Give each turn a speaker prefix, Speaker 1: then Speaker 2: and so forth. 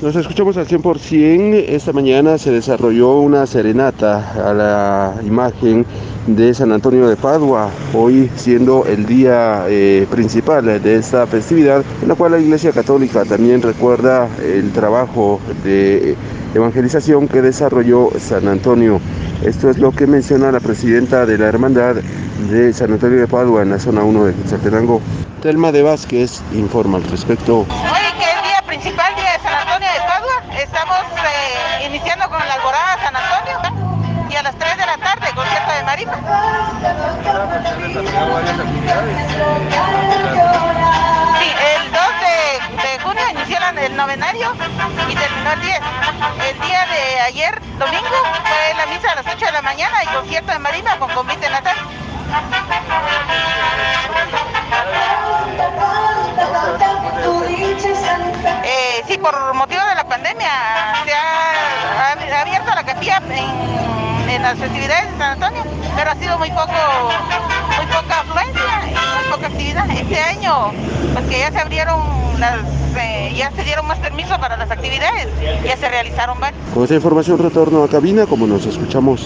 Speaker 1: Nos escuchamos al 100%. Esta mañana se desarrolló una serenata a la imagen de San Antonio de Padua, hoy siendo el día eh, principal de esta festividad, en la cual la Iglesia Católica también recuerda el trabajo de evangelización que desarrolló San Antonio. Esto es lo que menciona la presidenta de la Hermandad de San Antonio de Padua en la zona 1 de Quetzaltenango. Telma de Vázquez informa al respecto.
Speaker 2: Que día principal, día de San Antonio de Padua, estamos eh, iniciando con la alborada San Antonio y a las 3 de la tarde concierto de marimba. Sí, el 2 de, de junio inició la- el novenario y terminó el 10. El día de ayer, domingo, fue la misa a las 8 de la mañana y concierto de marimba con convite natal. Eh, sí, por motivo de la pandemia se ha, ha abierto la capilla en, en las festividades de San Antonio, pero ha sido muy poco, muy poca afluencia y muy poca actividad. Este año, pues que ya se abrieron las, eh, ya se dieron más permisos para las actividades, ya se realizaron.
Speaker 1: Con esta información retorno a cabina como nos escuchamos.